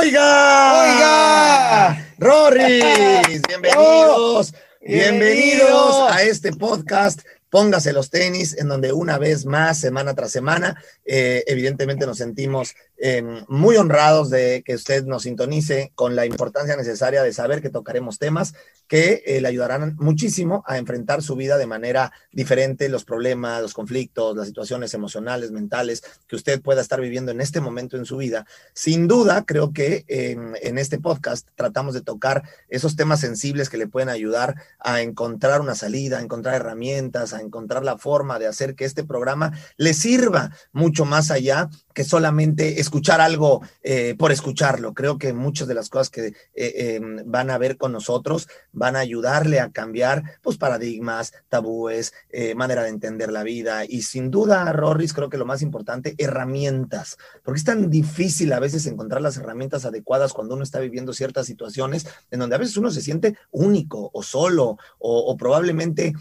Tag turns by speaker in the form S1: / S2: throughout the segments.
S1: Oiga,
S2: oiga,
S1: Rorris, bienvenidos, bienvenidos a este podcast Póngase los tenis, en donde una vez más, semana tras semana, eh, evidentemente nos sentimos em, muy honrados de que usted nos sintonice con la importancia necesaria de saber que tocaremos temas que eh, le ayudarán muchísimo a enfrentar su vida de manera diferente, los problemas, los conflictos, las situaciones emocionales, mentales que usted pueda estar viviendo en este momento en su vida. Sin duda, creo que en este podcast tratamos de tocar esos temas sensibles que le pueden ayudar a encontrar una salida, a encontrar herramientas, a encontrar la forma de hacer que este programa le sirva mucho más allá que solamente escuchar algo eh, por escucharlo. Creo que muchas de las cosas que eh, em, van a ver con nosotros van a ayudarle a cambiar pues, paradigmas, tabúes, eh, manera de entender la vida y sin duda, Rorris, creo que lo más importante, herramientas, porque es tan difícil a veces encontrar las herramientas adecuadas cuando uno está viviendo ciertas situaciones en donde a veces uno se siente único o solo o, o probablemente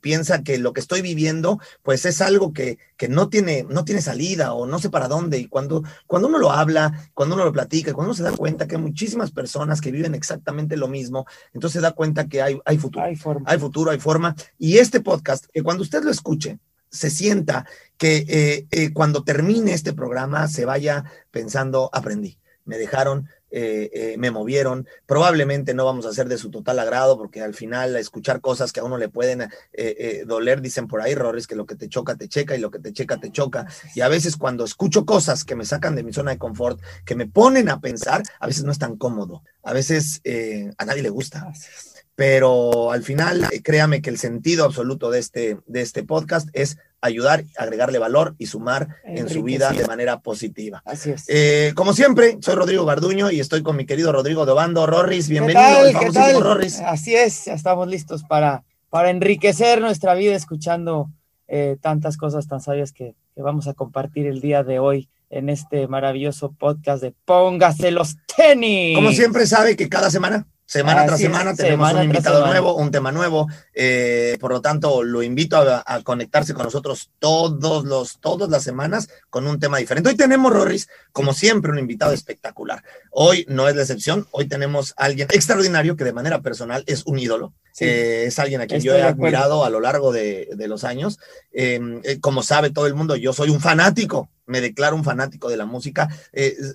S1: piensa que lo que estoy viviendo pues es algo que, que no, tiene, no tiene salida o no no sé para dónde. Y cuando, cuando uno lo habla, cuando uno lo platica, cuando uno se da cuenta que hay muchísimas personas que viven exactamente lo mismo, entonces se da cuenta que hay, hay futuro. Hay, forma. hay futuro, hay forma. Y este podcast, que cuando usted lo escuche, se sienta que eh, eh, cuando termine este programa se vaya pensando, aprendí, me dejaron eh, eh, me movieron. Probablemente no vamos a ser de su total agrado porque al final escuchar cosas que a uno le pueden eh, doler, dicen por ahí, errores que lo que te choca te checa y lo que te checa te choca. Y a veces cuando escucho cosas que me sacan de mi zona de confort, que me ponen a pensar, a veces no es tan cómodo. A veces a nadie le gusta pero al final, créame que el sentido absoluto de este, de este podcast es ayudar, agregarle valor y sumar en su vida de manera positiva.
S2: Así es.
S1: Eh, como siempre, soy Rodrigo Garduño y estoy con mi querido Rodrigo Dobando. Rorris, bienvenido.
S2: ¿Qué tal? Rorris. Así es, ya estamos listos para, para enriquecer nuestra vida escuchando eh, tantas cosas tan sabias que, que vamos a compartir el día de hoy en este maravilloso podcast de Póngase los tenis.
S1: Como siempre sabe que cada semana Semana tras semana tenemos un invitado nuevo, un tema nuevo. Eh, por lo tanto, lo invito a, conectarse con nosotros todos los, todas las semanas con un tema diferente. Hoy tenemos, Rorris, como siempre, un invitado espectacular. Hoy no es la excepción. Hoy tenemos a alguien extraordinario que de manera personal es un ídolo. Eh, es alguien a quien yo he admirado a lo largo de, los años. Eh, como sabe todo el mundo, yo soy un fanático me declaro un fanático de la música.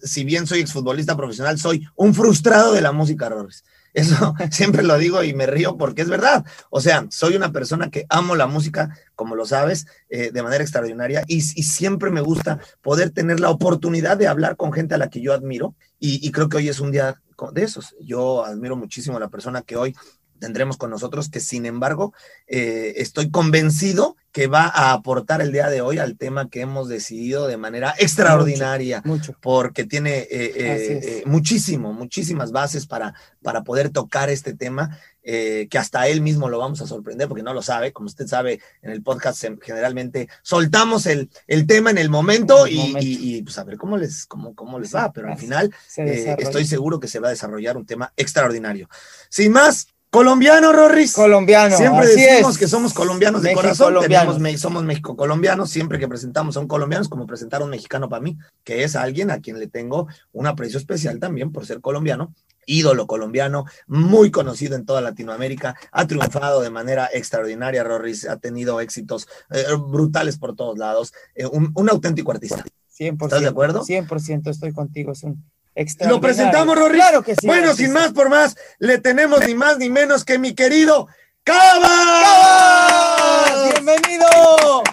S1: si bien soy exfutbolista profesional, soy un frustrado de la música, Rorris. Eso siempre lo digo y me río porque es verdad. O sea, soy una persona que amo la música, como lo sabes, eh, de manera extraordinaria y, siempre me gusta poder tener la oportunidad de hablar con gente a la que yo admiro y, y creo que hoy es un día de esos. Yo admiro muchísimo a la persona que hoy tendremos con nosotros, que sin embargo eh, estoy convencido que va a aportar el día de hoy al tema que hemos decidido de manera extraordinaria,
S2: mucho,
S1: porque tiene eh, eh, muchísimo, muchísimas bases para, para poder tocar este tema. que hasta él mismo lo vamos a sorprender porque no lo sabe, como usted sabe, en el podcast generalmente soltamos el, el tema en el momento, y, pues a ver cómo les, cómo, cómo les va, pero al final estoy seguro que se va a desarrollar un tema extraordinario. Sin más, Colombiano, Rorris.
S2: Colombiano.
S1: Siempre decimos que somos colombianos de corazón. Tenemos, somos México-colombianos. Siempre que presentamos a un colombiano es como presentar a un mexicano para mí, que es alguien a quien le tengo un aprecio especial también por ser colombiano. Ídolo colombiano, muy conocido en toda Latinoamérica, ha triunfado de manera extraordinaria. Rorris ha tenido éxitos eh, brutales por todos lados. Eh, un, un auténtico artista.
S2: 100%.
S1: ¿Estás de acuerdo?
S2: 100% estoy contigo. Es un
S1: lo presentamos, Rory.
S2: Claro que sí.
S1: Bueno, sin más por más, le tenemos ni más ni menos que mi querido Cabas.
S2: ¡Cabas! ¡Bienvenido!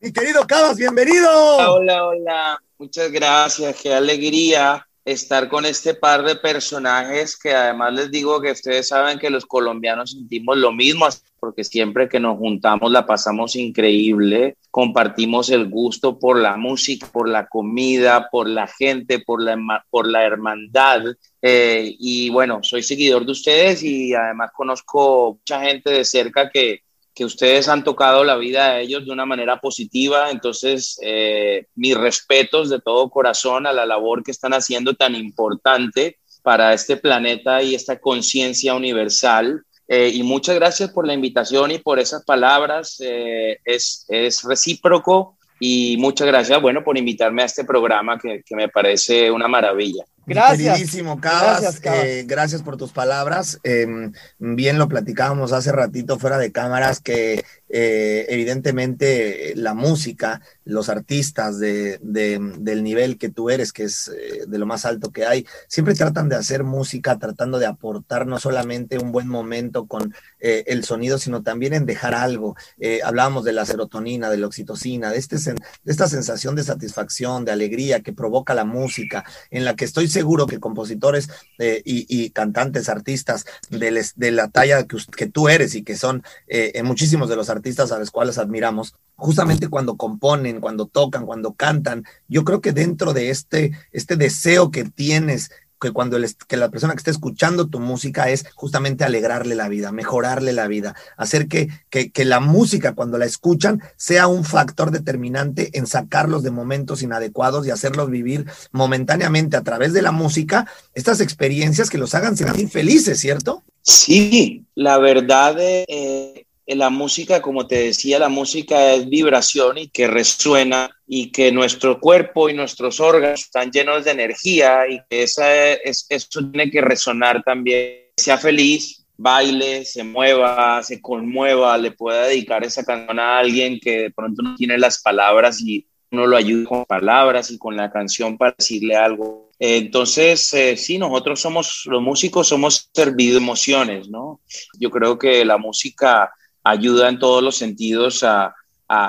S1: mi querido Cabas, bienvenido.
S3: Hola, hola. Muchas gracias. Qué alegría estar con este par de personajes que además les digo que ustedes saben que los colombianos sentimos lo mismo, porque siempre que nos juntamos la pasamos increíble, compartimos el gusto por la música, por la comida, por la gente, por la, por la hermandad. Eh, y bueno, soy seguidor de ustedes y además conozco mucha gente de cerca que, que ustedes han tocado la vida de ellos de una manera positiva. Entonces, eh, mis respetos de todo corazón a la labor que están haciendo tan importante para este planeta y esta conciencia universal. Eh, y muchas gracias por la invitación y por esas palabras. Eh, es, es recíproco y muchas gracias, bueno, por invitarme a este programa que, que me parece una maravilla.
S1: Gracias. Queridísimo Cabas, eh, gracias, por tus palabras. Em, bien lo platicábamos hace ratito fuera de cámaras que eh, evidentemente la música, los artistas de, del nivel que tú eres, que es eh, de lo más alto que hay, siempre tratan de hacer música tratando de aportar no solamente un buen momento con el sonido, sino también en dejar algo. hablábamos de la serotonina, de la oxitocina, de, este, de esta sensación de satisfacción, de alegría que provoca la música, en la que estoy seguro que compositores eh, y, cantantes, artistas de, la talla que, tú eres y que son eh, muchísimos de los artistas a los cuales admiramos, justamente cuando componen, cuando tocan, cuando cantan, yo creo que dentro de este, este deseo que tienes que cuando que la persona que esté escuchando tu música es justamente alegrarle la vida, mejorarle la vida, hacer que, que, que, la música cuando la escuchan sea un factor determinante en sacarlos de momentos inadecuados y hacerlos vivir momentáneamente a través de la música estas experiencias que los hagan sentir felices, ¿cierto?
S3: Sí, la verdad eh, la música, como te decía, la música es vibración y que resuena y que nuestro cuerpo y nuestros órganos están llenos de energía y que esa es, eso tiene que resonar también. Sea feliz, baile, se mueva, se conmueva, le pueda dedicar esa canción a alguien que de pronto no tiene las palabras y uno lo ayuda con palabras y con la canción para decirle algo. Entonces, eh, sí, nosotros somos, los músicos somos servidos de emociones, ¿no? Yo creo que la música ayuda en todos los sentidos a,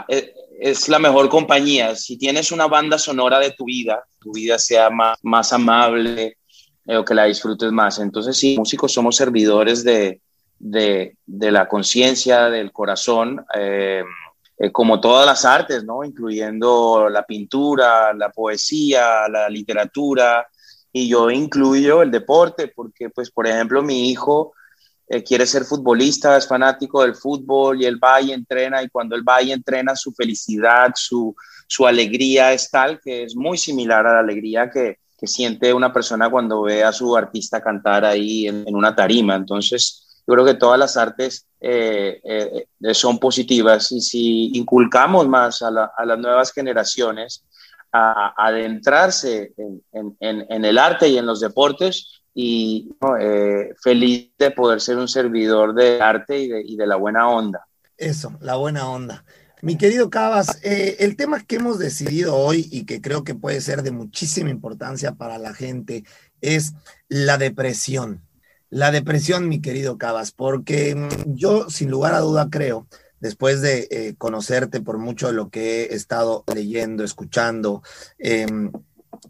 S3: e, es la mejor compañía. Si tienes una banda sonora de tu vida, tu vida sea más, más amable eh, o que la disfrutes más. Entonces, sí, músicos somos servidores de, de, de la conciencia, del corazón, eh, eh, como todas las artes, ¿no? Incluyendo la pintura, la poesía, la literatura, y yo incluyo el deporte, porque, pues, por ejemplo, mi hijo eh, quiere ser futbolista, es fanático del fútbol y él va y entrena y cuando él va y entrena su felicidad, su, su alegría es tal que es muy similar a la alegría que, que siente una persona cuando ve a su artista cantar ahí en, una tarima. Entonces, yo creo que todas las artes eh, eh, son positivas y si inculcamos más a, a las nuevas generaciones a, adentrarse en, en, en, el arte y en los deportes, y eh, feliz de poder ser un servidor de arte y de, la buena onda.
S1: Eso, la buena onda. Mi querido Cabas, eh, el tema que hemos decidido hoy y que creo que puede ser de muchísima importancia para la gente es la depresión. La depresión, mi querido Cabas, porque mm, yo sin lugar a duda creo, después de eh, conocerte por mucho de lo que he estado leyendo, escuchando, em,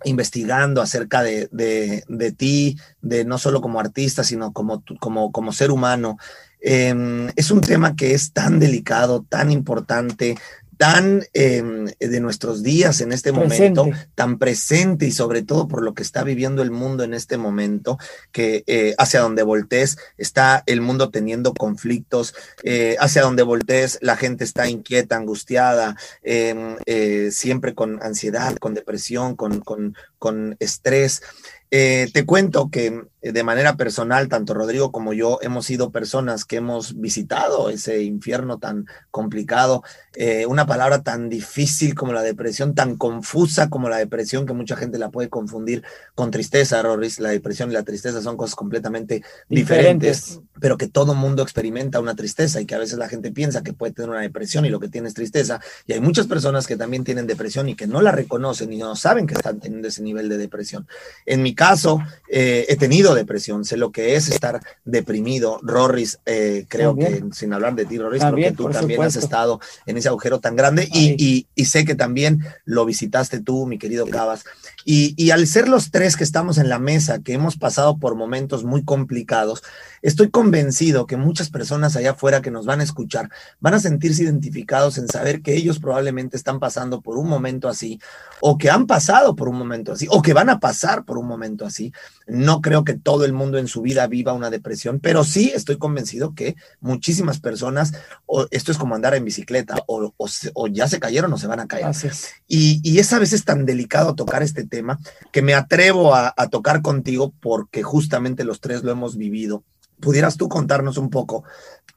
S1: investigando acerca de, de, ti, de no solo como artista, sino como, como, como ser humano. Em, es un tema que es tan delicado, tan importante, tan em, de nuestros días en este momento, tan presente y sobre todo por lo que está viviendo el mundo en este momento, que eh, hacia donde voltees está el mundo teniendo conflictos, eh, hacia donde voltees la gente está inquieta, angustiada, em, eh, siempre con ansiedad, con depresión, con, con, con estrés. Eh, te cuento que eh, de manera personal, tanto Rodrigo como yo hemos sido personas que hemos visitado ese infierno tan complicado, eh, una palabra tan difícil como la depresión, tan confusa como la depresión, que mucha gente la puede confundir con tristeza, Roris. La depresión y la tristeza son cosas completamente diferentes, pero que todo mundo experimenta una tristeza y que a veces la gente piensa que puede tener una depresión y lo que tiene es tristeza. Y hay muchas personas que también tienen depresión y que no la reconocen y no saben que están teniendo ese nivel de depresión. En mi caso, eh, he tenido depresión, sé lo que es estar deprimido. Rorris, eh, creo que sin hablar de ti, Rorris, porque tú también has estado en ese agujero tan grande y, sé que también lo visitaste tú, mi querido Cabas. Y, y al ser los tres que estamos en la mesa, que hemos pasado por momentos muy complicados, estoy convencido que muchas personas allá afuera que nos van a escuchar van a sentirse identificados en saber que ellos probablemente están pasando por un momento así, o que han pasado por un momento así, o que van a pasar por un momento así. No creo que todo el mundo en su vida viva una depresión, pero sí estoy convencido que muchísimas personas, o esto es como andar en bicicleta, o, ya se cayeron o se van a caer. Y, y, es a veces tan delicado tocar este tema que me atrevo a, tocar contigo porque justamente los tres lo hemos vivido pudieras tú contarnos un poco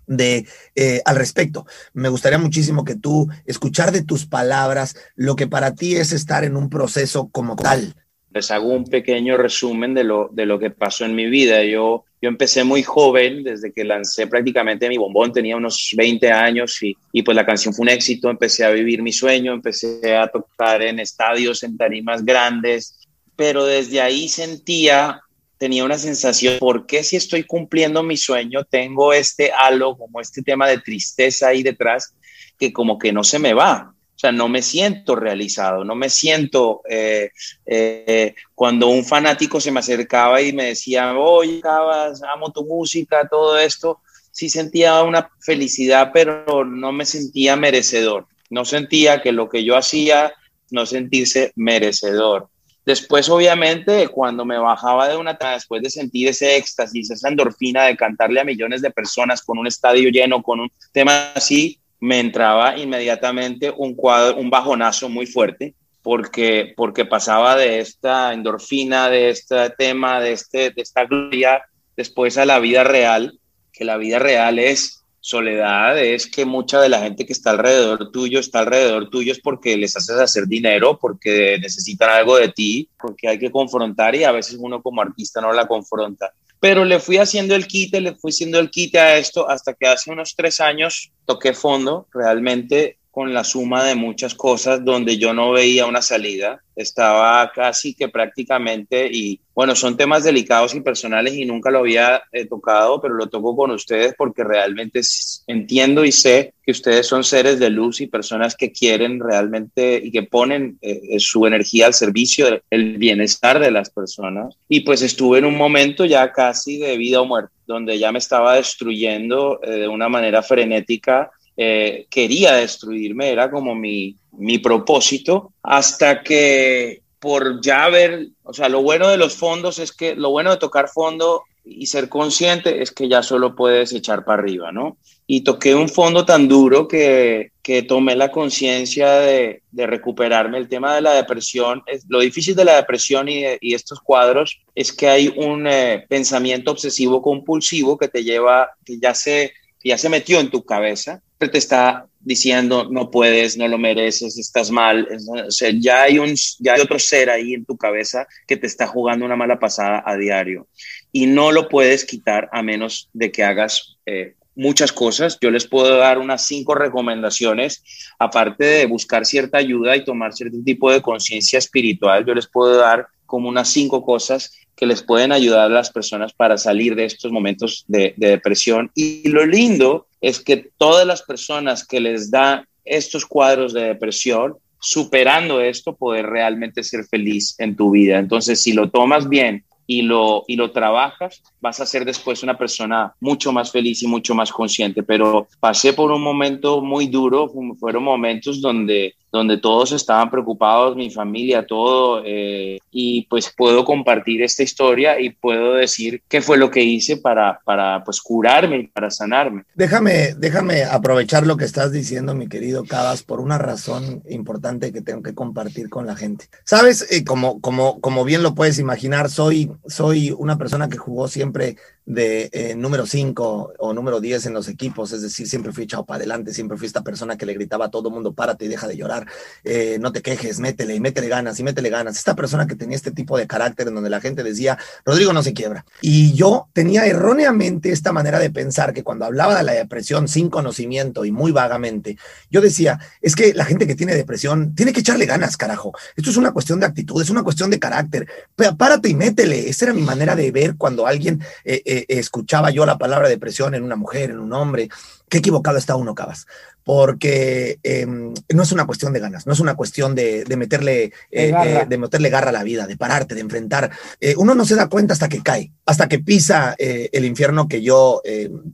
S1: de eh, al respecto. Me gustaría muchísimo que tú escuchar de tus palabras lo que para ti es estar en un proceso como tal.
S3: Les hago un pequeño resumen de lo, de lo que pasó en mi vida. Yo, yo empecé muy joven, desde que lancé prácticamente mi bombón, tenía unos 20 años y, y pues la canción fue un éxito, empecé a vivir mi sueño, empecé a tocar en estadios, en tarimas grandes, pero desde ahí sentía tenía una sensación, ¿por qué si estoy cumpliendo mi sueño tengo este halo, como este tema de tristeza ahí detrás, que como que no se me va? No me siento realizado, no me siento eh, eh, cuando un fanático se me acercaba y me decía, oye, Cabas, amo tu música, todo esto, sí sentía una felicidad, pero no me sentía merecedor. No sentía que lo que yo hacía, no sentirse merecedor. Después, obviamente, cuando me bajaba de una después de sentir ese éxtasis, esa endorfina de cantarle a millones de personas con un estadio lleno, con un tema así, me entraba inmediatamente un cuadro, un bajonazo muy fuerte, porque, porque pasaba de esta endorfina, de este tema, de, este, de esta gloria, después a la vida real, que la vida real es soledad es que mucha de la gente que está alrededor tuyo está alrededor tuyo es porque les haces hacer dinero, porque necesitan algo de ti, porque hay que confrontar y a veces uno como artista no la confronta. Pero le fui haciendo el quite, le fui haciendo el quite a esto hasta que hace unos tres años toqué fondo realmente con la suma de muchas cosas donde yo no veía una salida. Estaba casi que prácticamente, y bueno, son temas delicados y personales y nunca lo había eh, tocado, pero lo toco con ustedes porque realmente entiendo y sé que ustedes son seres de luz y personas que quieren realmente y que ponen eh, eh, su energía al servicio del bienestar de las personas. Y pues estuve en un momento ya casi de vida o muerte, donde ya me estaba destruyendo de una manera frenética eh, quería destruirme, era como mi, mi propósito, hasta que por ya ver, o sea, lo bueno de los fondos es que, lo bueno de tocar fondo y ser consciente es que ya solo puedes echar para arriba, ¿no? Y toqué un fondo tan duro que, que tomé la conciencia de, de, recuperarme. El tema de la depresión, es, lo difícil de la depresión y, y estos cuadros es que hay un eh, pensamiento obsesivo compulsivo que te lleva, que ya se, que ya se metió en tu cabeza te está diciendo no puedes, no lo mereces, estás mal. O sea, ya hay, un, ya hay otro ser ahí en tu cabeza que te está jugando una mala pasada a diario y no lo puedes quitar a menos de que hagas eh, muchas cosas. Yo les puedo dar unas cinco recomendaciones, aparte de buscar cierta ayuda y tomar cierto tipo de conciencia espiritual, yo les puedo dar como unas cinco cosas que les pueden ayudar a las personas para salir de estos momentos de, de depresión. Y lo lindo es que todas las personas que les da estos cuadros de depresión, superando esto, poder realmente ser feliz en tu vida. Entonces, si lo tomas bien y lo, y lo trabajas, vas a ser después una persona mucho más feliz y mucho más consciente. Pero pasé por un momento muy duro, fueron momentos donde donde todos estaban preocupados, mi familia, todo, eh, y pues puedo compartir esta historia y puedo decir qué fue lo que hice para, para pues curarme y para sanarme.
S1: Déjame, déjame aprovechar lo que estás diciendo, mi querido Cabas, por una razón importante que tengo que compartir con la gente. Sabes, eh, como, como, como bien lo puedes imaginar, soy, soy una persona que jugó siempre de eh, número 5 o número 10 en los equipos, es decir, siempre fui echado para adelante, siempre fui esta persona que le gritaba a todo mundo, párate y deja de llorar, eh, no te quejes, métele y métele ganas y métele ganas. Esta persona que tenía este tipo de carácter en donde la gente decía, Rodrigo no se quiebra. Y yo tenía erróneamente esta manera de pensar que cuando hablaba de la depresión sin conocimiento y muy vagamente, yo decía, es que la gente que tiene depresión tiene que echarle ganas, carajo. Esto es una cuestión de actitud, es una cuestión de carácter. Párate y métele. Esa era mi manera de ver cuando alguien... Eh, eh, escuchaba yo la palabra depresión en una mujer, en un hombre. Qué equivocado está uno, Cabas, porque em, no es una cuestión de ganas, no es una cuestión de, meterle, de, eh, eh, meterle garra a la vida, de pararte, de enfrentar. uno no se da cuenta hasta que cae, hasta que pisa el infierno que yo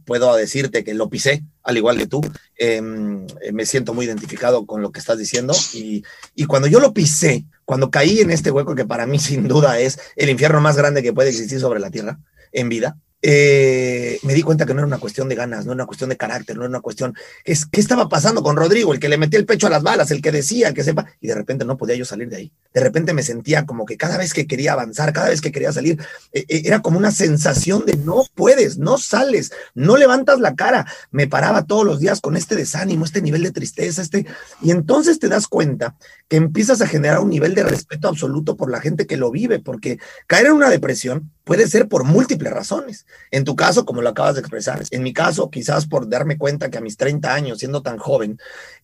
S1: puedo decirte que lo pisé, al igual que tú. Em, me siento muy identificado con lo que estás diciendo y, y cuando yo lo pisé, cuando caí en este hueco que para mí sin duda es el infierno más grande que puede existir sobre la tierra, en vida, eh, me di cuenta que no era una cuestión de ganas, no era una cuestión de carácter, no era una cuestión. Es, ¿Qué estaba pasando con Rodrigo? El que le metía el pecho a las balas, el que decía, que sepa, y de repente no podía yo salir de ahí. De repente me sentía como que cada vez que quería avanzar, cada vez que quería salir, eh, eh, era como una sensación de no puedes, no sales, no levantas la cara. Me paraba todos los días con este desánimo, este nivel de tristeza, este. Y entonces te das cuenta que empiezas a generar un nivel de respeto absoluto por la gente que lo vive, porque caer en una depresión puede ser por múltiples razones. En tu caso, como lo acabas de expresar, en mi caso, quizás por darme cuenta que a mis 30 años, siendo tan joven,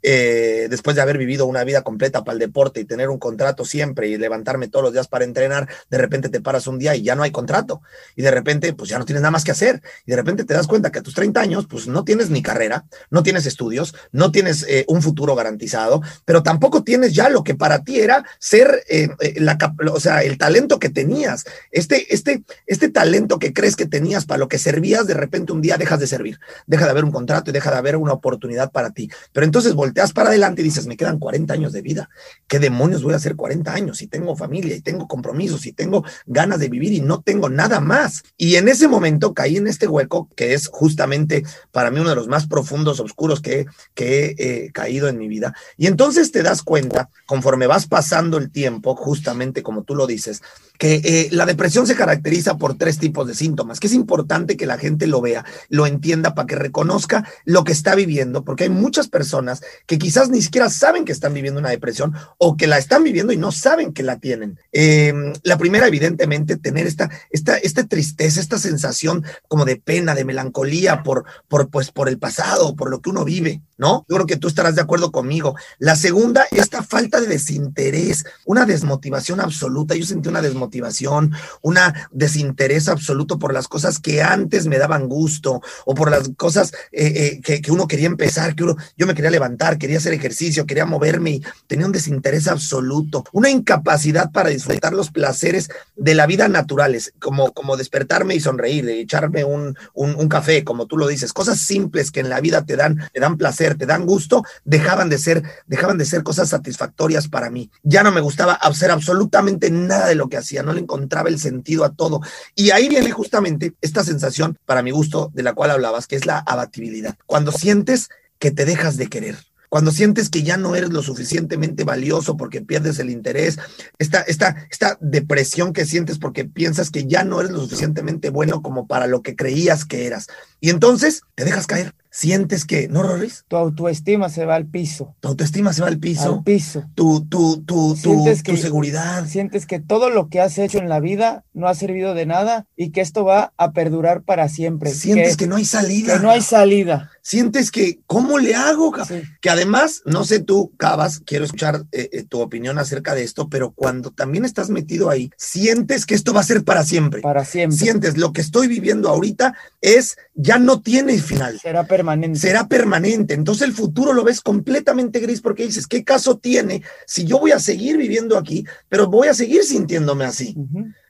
S1: eh, después de haber vivido una vida completa para el deporte y tener un contrato siempre y levantarme todos los días para entrenar, de repente te paras un día y ya no hay contrato. Y de repente, pues ya no tienes nada más que hacer. Y de repente te das cuenta que a tus 30 años, pues no tienes ni carrera, no tienes estudios, no tienes eh, un futuro garantizado, pero tampoco tienes ya lo que para ti era ser, eh, la, o sea, el talento que tenías. Este, este, este talento que crees que tenías para lo que servías, de repente un día dejas de servir, deja de haber un contrato y deja de haber una oportunidad para ti. Pero entonces volteas para adelante y dices, me quedan 40 años de vida. ¿Qué demonios voy a hacer 40 años? Si tengo familia y tengo compromisos y tengo ganas de vivir y no tengo nada más. Y en ese momento caí en este hueco que es justamente para mí uno de los más profundos, oscuros que, que he eh, caído en mi vida. Y entonces te das cuenta, conforme vas pasando el tiempo, justamente como tú lo dices, que eh, la depresión se caracteriza por tres tipos de síntomas, que es importante que la gente lo vea, lo entienda para que reconozca lo que está viviendo, porque hay muchas personas que quizás ni siquiera saben que están viviendo una depresión o que la están viviendo y no saben que la tienen. Em, la primera, evidentemente, tener esta, esta, esta tristeza, esta sensación como de pena, de melancolía por, por, pues, por el pasado, por lo que uno vive, ¿no? Yo creo que tú estarás de acuerdo conmigo. La segunda, esta falta de desinterés, una desmotivación absoluta. Yo sentí una desmotivación, una desinterés absoluto por las cosas que antes me daban gusto o por las cosas eh, eh, que, uno quería empezar, que uno, yo me quería levantar, quería hacer ejercicio, quería moverme y tenía un desinterés absoluto, una incapacidad para disfrutar los placeres de la vida naturales, como, como despertarme y sonreír, de echarme un, un, café, como tú lo dices, cosas simples que en la vida te dan, te dan placer, te dan gusto, dejaban de ser, dejaban de ser cosas satisfactorias para mí. Ya no me gustaba hacer absolutamente nada de lo que hacía, no le encontraba el sentido a todo. Y ahí viene justamente esta sensación, para mi gusto, de la cual hablabas, que es la abatibilidad. Cuando sientes que te dejas de querer, cuando sientes que ya no eres lo suficientemente valioso porque pierdes el interés, esta, esta, esta depresión que sientes porque piensas que ya no eres lo suficientemente bueno como para lo que creías que eras. Y entonces te dejas caer sientes que, ¿no, Rorris?
S2: Tu autoestima se va al piso.
S1: Tu autoestima se va al piso.
S2: Al piso.
S1: Tu, tu, tu, tu, seguridad.
S2: Sientes que todo lo que has hecho en la vida no ha servido de nada y que esto va a perdurar para siempre.
S1: Sientes que, no hay salida.
S2: Que no hay salida.
S1: Sientes que, ¿cómo le hago? Que además, no sé tú, Cabas, quiero escuchar eh, eh, tu opinión acerca de esto, pero cuando también estás metido ahí, sientes que esto va a ser para siempre.
S2: Para siempre.
S1: Sientes, lo que estoy viviendo ahorita es, ya no tiene final.
S2: Será permanente
S1: Será permanente. Entonces el futuro lo ves completamente gris porque dices, ¿qué caso tiene si yo voy a seguir viviendo aquí, pero voy a seguir sintiéndome así?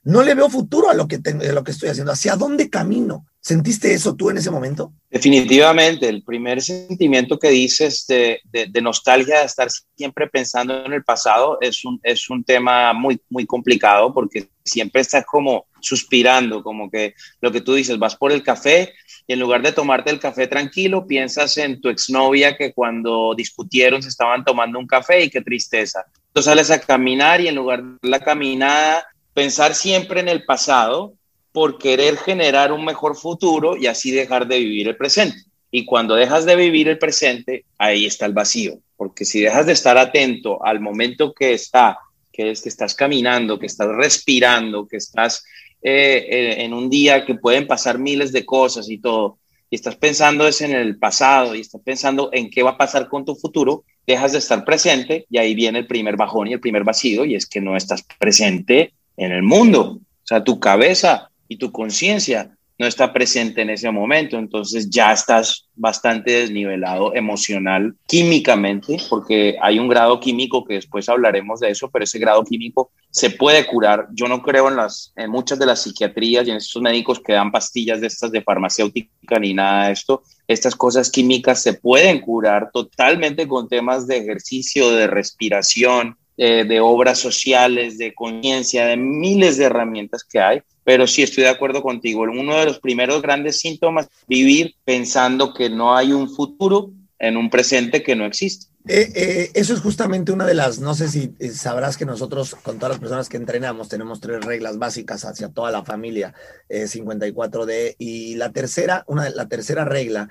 S1: No le veo futuro a lo que, lo que estoy haciendo. ¿Hacia dónde camino? ¿Sentiste eso tú en ese momento?
S3: Definitivamente, el primer sentimiento que dices de, de, nostalgia, de estar siempre pensando en el pasado, es un, es un tema muy, muy complicado porque siempre estás como suspirando, como que lo que tú dices, vas por el café y en lugar de tomarte el café tranquilo, piensas en tu exnovia que cuando discutieron se estaban tomando un café y qué tristeza. Tú sales a caminar y en lugar de la caminada, pensar siempre en el pasado por querer generar un mejor futuro y así dejar de vivir el presente. Y cuando dejas de vivir el presente, ahí está el vacío, porque si dejas de estar atento al momento que está, que es que estás caminando, que estás respirando, que estás eh, eh, en un día que pueden pasar miles de cosas y todo, y estás pensando es en el pasado y estás pensando en qué va a pasar con tu futuro, dejas de estar presente y ahí viene el primer bajón y el primer vacío y es que no estás presente en el mundo. O sea, tu cabeza y tu conciencia no está presente en ese momento, entonces ya estás bastante desnivelado emocional, químicamente, porque hay un grado químico que después hablaremos de eso, pero ese grado químico se puede curar. Yo no creo en, las, muchas de las psiquiatrías y en estos médicos que dan pastillas de estas de farmacéutica ni nada de esto. Estas cosas químicas se pueden curar totalmente con temas de ejercicio, de respiración, eh, de obras sociales, de conciencia, de miles de herramientas que hay pero sí estoy de acuerdo contigo. Uno de los primeros grandes síntomas, vivir pensando que no hay un futuro en un presente que no existe.
S1: Eh, eh, eso es justamente una de las, no sé si eh, sabrás que nosotros con todas las personas que entrenamos tenemos tres reglas básicas hacia toda la familia 54D y la tercera, una, la tercera regla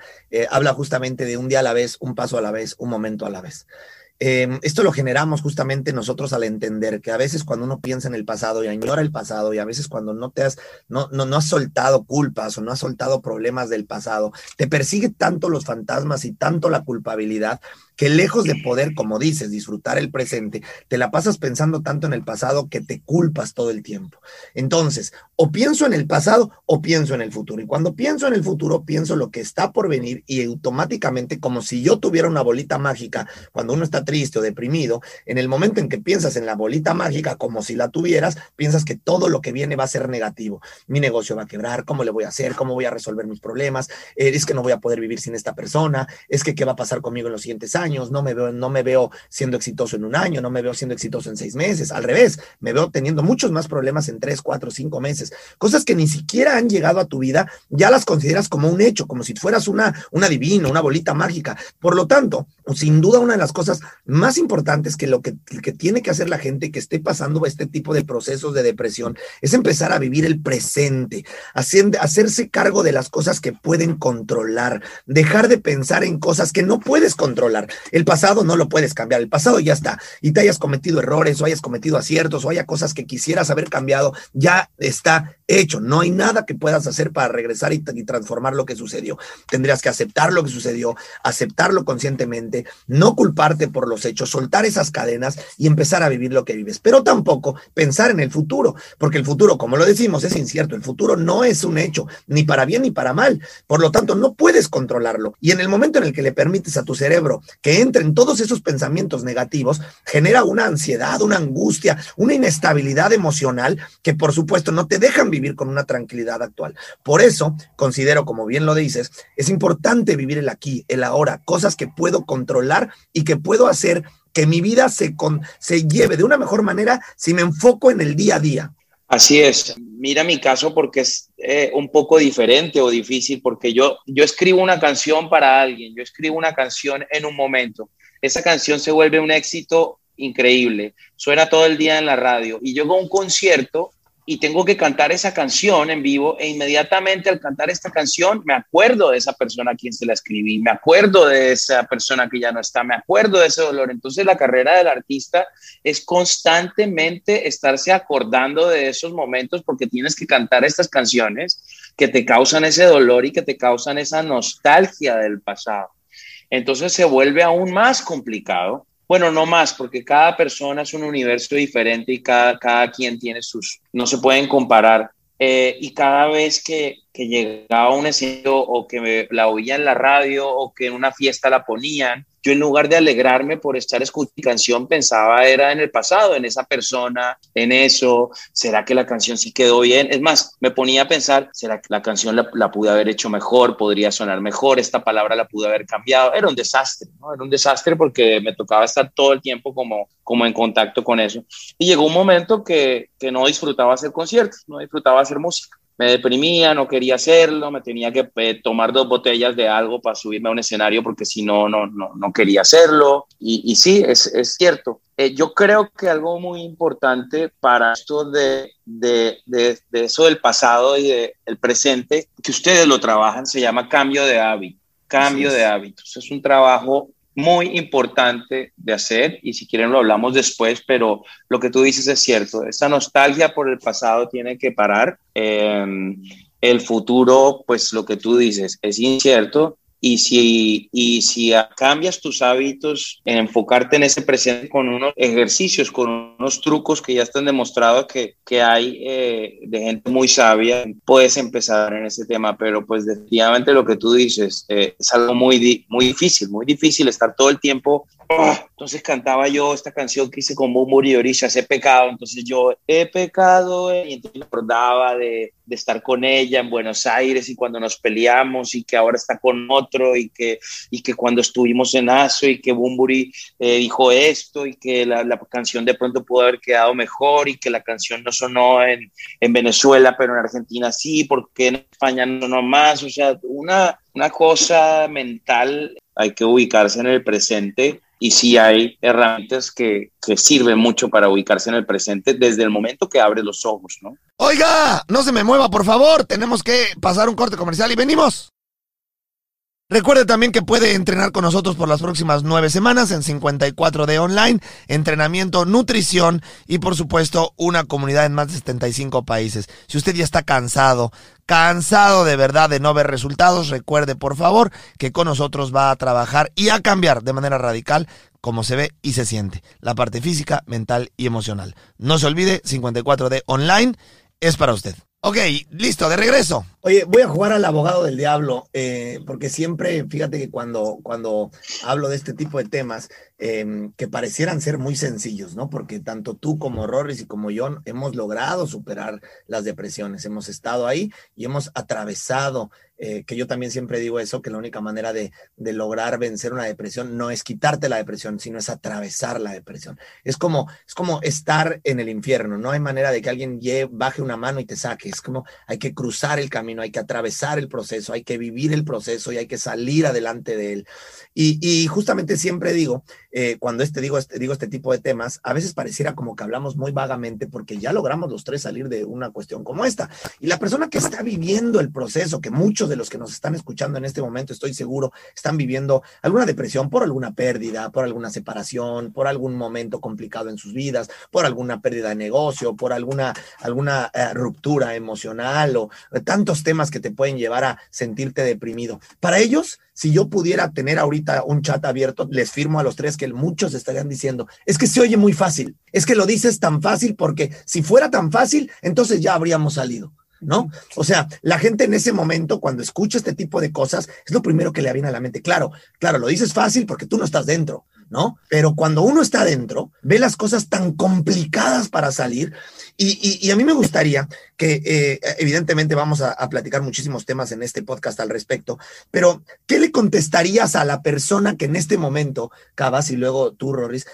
S1: habla justamente de un día a la vez, un paso a la vez, un momento a la vez. Em, esto lo generamos justamente nosotros al entender que a veces cuando uno piensa en el pasado y añora el pasado y a veces cuando no te has, no, no, no has soltado culpas o no has soltado problemas del pasado, te persigue tanto los fantasmas y tanto la culpabilidad que lejos de poder, como dices, disfrutar el presente, te la pasas pensando tanto en el pasado que te culpas todo el tiempo. Entonces, o pienso en el pasado o pienso en el futuro. Y cuando pienso en el futuro, pienso lo que está por venir y automáticamente, como si yo tuviera una bolita mágica, cuando uno está triste o deprimido, en el momento en que piensas en la bolita mágica como si la tuvieras, piensas que todo lo que viene va a ser negativo. Mi negocio va a quebrar, ¿cómo le voy a hacer? ¿Cómo voy a resolver mis problemas? Eh, es que no voy a poder vivir sin esta persona, es que qué va a pasar conmigo en los siguientes años no me veo, no me veo siendo exitoso en un año, no me veo siendo exitoso en seis meses, al revés, me veo teniendo muchos más problemas en tres, cuatro, cinco meses, cosas que ni siquiera han llegado a tu vida, ya las consideras como un hecho, como si fueras una, una divina, una bolita mágica. Por lo tanto, sin duda una de las cosas más importantes que lo que, que tiene que hacer la gente que esté pasando este tipo de procesos de depresión es empezar a vivir el presente, hacerse cargo de las cosas que pueden controlar, dejar de pensar en cosas que no puedes controlar. El pasado no lo puedes cambiar, el pasado ya está. Y te hayas cometido errores o hayas cometido aciertos o haya cosas que quisieras haber cambiado, ya está hecho. No hay nada que puedas hacer para regresar y, transformar lo que sucedió. Tendrías que aceptar lo que sucedió, aceptarlo conscientemente, no culparte por los hechos, soltar esas cadenas y empezar a vivir lo que vives. Pero tampoco pensar en el futuro, porque el futuro, como lo decimos, es incierto. El futuro no es un hecho, ni para bien ni para mal. Por lo tanto, no puedes controlarlo. Y en el momento en el que le permites a tu cerebro que entren todos esos pensamientos negativos, genera una ansiedad, una angustia, una inestabilidad emocional que por supuesto no te dejan vivir con una tranquilidad actual. Por eso, considero, como bien lo dices, es importante vivir el aquí, el ahora, cosas que puedo controlar y que puedo hacer que mi vida se, se lleve de una mejor manera si me enfoco en el día a día.
S3: Así es. Mira mi caso porque es eh, un poco diferente o difícil porque yo, yo escribo una canción para alguien, yo escribo una canción en un momento. Esa canción se vuelve un éxito increíble, suena todo el día en la radio y yo hago un concierto y tengo que cantar esa canción en vivo e inmediatamente al cantar esta canción me acuerdo de esa persona a quien se la escribí, me acuerdo de esa persona que ya no está, me acuerdo de ese dolor. Entonces la carrera del artista es constantemente estarse acordando de esos momentos porque tienes que cantar estas canciones que te causan ese dolor y que te causan esa nostalgia del pasado. Entonces se vuelve aún más complicado bueno, no más, porque cada persona es un universo diferente y cada, cada quien tiene sus, no se pueden comparar. Eh, y cada vez que, que llegaba un escenario o que me, la oía en la radio o que en una fiesta la ponían, yo en lugar de alegrarme por estar escuchando canción, pensaba era en el pasado, en esa persona, en eso, ¿será que la canción sí quedó bien? Es más, me ponía a pensar, ¿será que la canción la, pude haber hecho mejor? ¿Podría sonar mejor? ¿Esta palabra la pude haber cambiado? Era un desastre, ¿no? Era un desastre porque me tocaba estar todo el tiempo como, como en contacto con eso. Y llegó un momento que, que no disfrutaba hacer conciertos, no disfrutaba hacer música me deprimía, no quería hacerlo, me tenía que eh, tomar dos botellas de algo para subirme a un escenario porque si no, no, no, quería hacerlo. Y, y sí, es, es cierto. Eh, yo creo que algo muy importante para esto de, de, de, de eso del pasado y del presente, que ustedes lo trabajan, se llama cambio de hábito. Cambio de hábitos. Es un trabajo muy importante de hacer y si quieren lo hablamos después, pero lo que tú dices es cierto, esta nostalgia por el pasado tiene que parar. Em, el futuro, pues lo que tú dices es incierto y si, y si cambias tus hábitos en enfocarte en ese presente con unos ejercicios, con unos trucos que ya están demostrados que, que hay eh, de gente muy sabia, puedes empezar en ese tema. Pero pues definitivamente lo que tú dices eh, es algo muy, muy difícil, muy difícil estar todo el tiempo Ah, entonces cantaba yo esta canción que hice con Bumburi y Orisha, he pecado. Entonces yo he pecado y entonces me acordaba de, de, estar con ella en Buenos Aires y cuando nos peleamos y que ahora está con otro y que, y que cuando estuvimos en ASO y que Bumburi eh, dijo esto y que la, la, canción de pronto pudo haber quedado mejor y que la canción no sonó en, en Venezuela, pero en Argentina sí, porque en España no, no más. O sea, una, una cosa mental, hay que ubicarse en el presente y sí hay herramientas que, que, sirven mucho para ubicarse en el presente desde el momento que abre los ojos, ¿no?
S4: Oiga, no se me mueva, por favor, tenemos que pasar un corte comercial y venimos. Recuerde también que puede entrenar con nosotros por las próximas nueve semanas en 54 de online, entrenamiento, nutrición y por supuesto una comunidad en más de 75 países. Si usted ya está cansado, cansado de verdad de no ver resultados, recuerde por favor que con nosotros va a trabajar y a cambiar de manera radical como se ve y se siente, la parte física, mental y emocional. No se olvide, 54 de online es para usted. Ok, listo, de regreso.
S1: Oye, voy a jugar al abogado del diablo, eh, porque siempre, fíjate que cuando, cuando hablo de este tipo de temas, eh, que parecieran ser muy sencillos, ¿no? Porque tanto tú como Rorris y como yo hemos logrado superar las depresiones, hemos estado ahí y hemos atravesado eh, que yo también siempre digo eso, que la única manera de, de, lograr vencer una depresión no es quitarte la depresión, sino es atravesar la depresión. Es como, es como estar en el infierno, no hay manera de que alguien baje una mano y te saque, es como hay que cruzar el camino, hay que atravesar el proceso, hay que vivir el proceso y hay que salir adelante de él. Y, y justamente siempre digo, eh, cuando este, digo, este, digo este tipo de temas, a veces pareciera como que hablamos muy vagamente porque ya logramos los tres salir de una cuestión como esta. Y la persona que está viviendo el proceso, que muchos de los que nos están escuchando en este momento, estoy seguro, están viviendo alguna depresión por alguna pérdida, por alguna separación, por algún momento complicado en sus vidas, por alguna pérdida de negocio, por alguna, alguna eh, ruptura emocional o tantos temas que te pueden llevar a sentirte deprimido. Para ellos, si yo pudiera tener ahorita un chat abierto, les firmo a los tres que muchos estarían diciendo, es que se oye muy fácil, es que lo dices tan fácil porque si fuera tan fácil, entonces ya habríamos salido. ¿no? O sea, la gente en ese momento, cuando escucha este tipo de cosas, es lo primero que le viene a la mente. Claro, claro, lo dices fácil porque tú no estás dentro, ¿no? Pero cuando uno está dentro, ve las cosas tan complicadas para salir. Y, a mí me gustaría que, eh, evidentemente, vamos a, platicar muchísimos temas en este podcast al respecto, pero ¿qué le contestarías a la persona que en este momento, Cabas y luego tú, Rorris,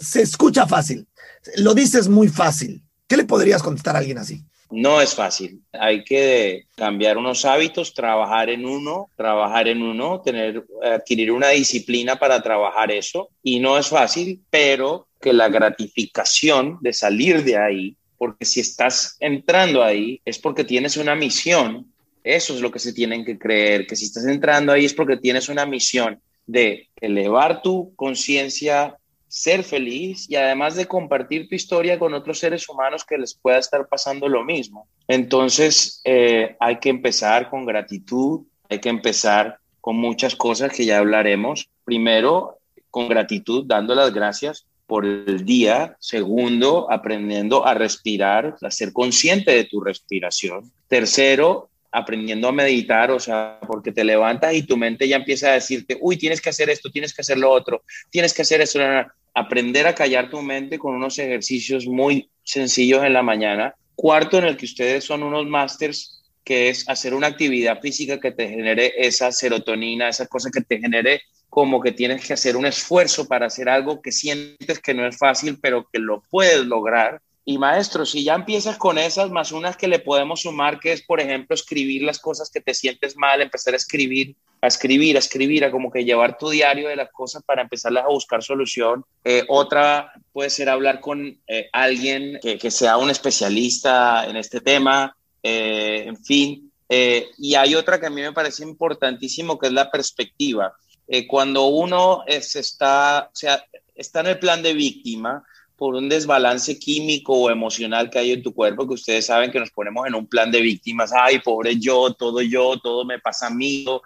S1: se escucha fácil, lo dices muy fácil? ¿Qué le podrías contestar a alguien así?
S3: No es fácil. Hay que cambiar unos hábitos, trabajar en uno, trabajar en uno, tener, adquirir una disciplina para trabajar eso. Y no es fácil, pero que la gratificación de salir de ahí, porque si estás entrando ahí es porque tienes una misión. Eso es lo que se tienen que creer, que si estás entrando ahí es porque tienes una misión de elevar tu conciencia ser feliz y además de compartir tu historia con otros seres humanos que les pueda estar pasando lo mismo. Entonces, eh, hay que empezar con gratitud, hay que empezar con muchas cosas que ya hablaremos. Primero, con gratitud, dando las gracias por el día. Segundo, aprendiendo a respirar, a ser consciente de tu respiración. Tercero, aprendiendo a meditar, o sea, porque te levantas y tu mente ya empieza a decirte, uy, tienes que hacer esto, tienes que hacer lo otro, tienes que hacer eso. Aprender a callar tu mente con unos ejercicios muy sencillos en la mañana. Cuarto, en el que ustedes son unos másters, que es hacer una actividad física que te genere esa serotonina, esa cosa que te genere como que tienes que hacer un esfuerzo para hacer algo que sientes que no es fácil, pero que lo puedes lograr y maestro, si ya empiezas con esas, más unas que le podemos sumar, que es, por ejemplo, escribir las cosas que te sientes mal, empezar a escribir, a escribir, a escribir, a como que llevar tu diario de las cosas para empezarlas a buscar solución. Eh, otra puede ser hablar con eh, alguien que, sea un especialista en este tema, eh, en fin. y hay otra que a mí me parece importantísimo, que es la perspectiva. cuando uno es, está, o sea, está en el plan de víctima, por un desbalance químico o emocional que hay en tu cuerpo, que ustedes saben que nos ponemos en un plan de víctimas, ay, pobre yo, todo yo, todo me pasa a.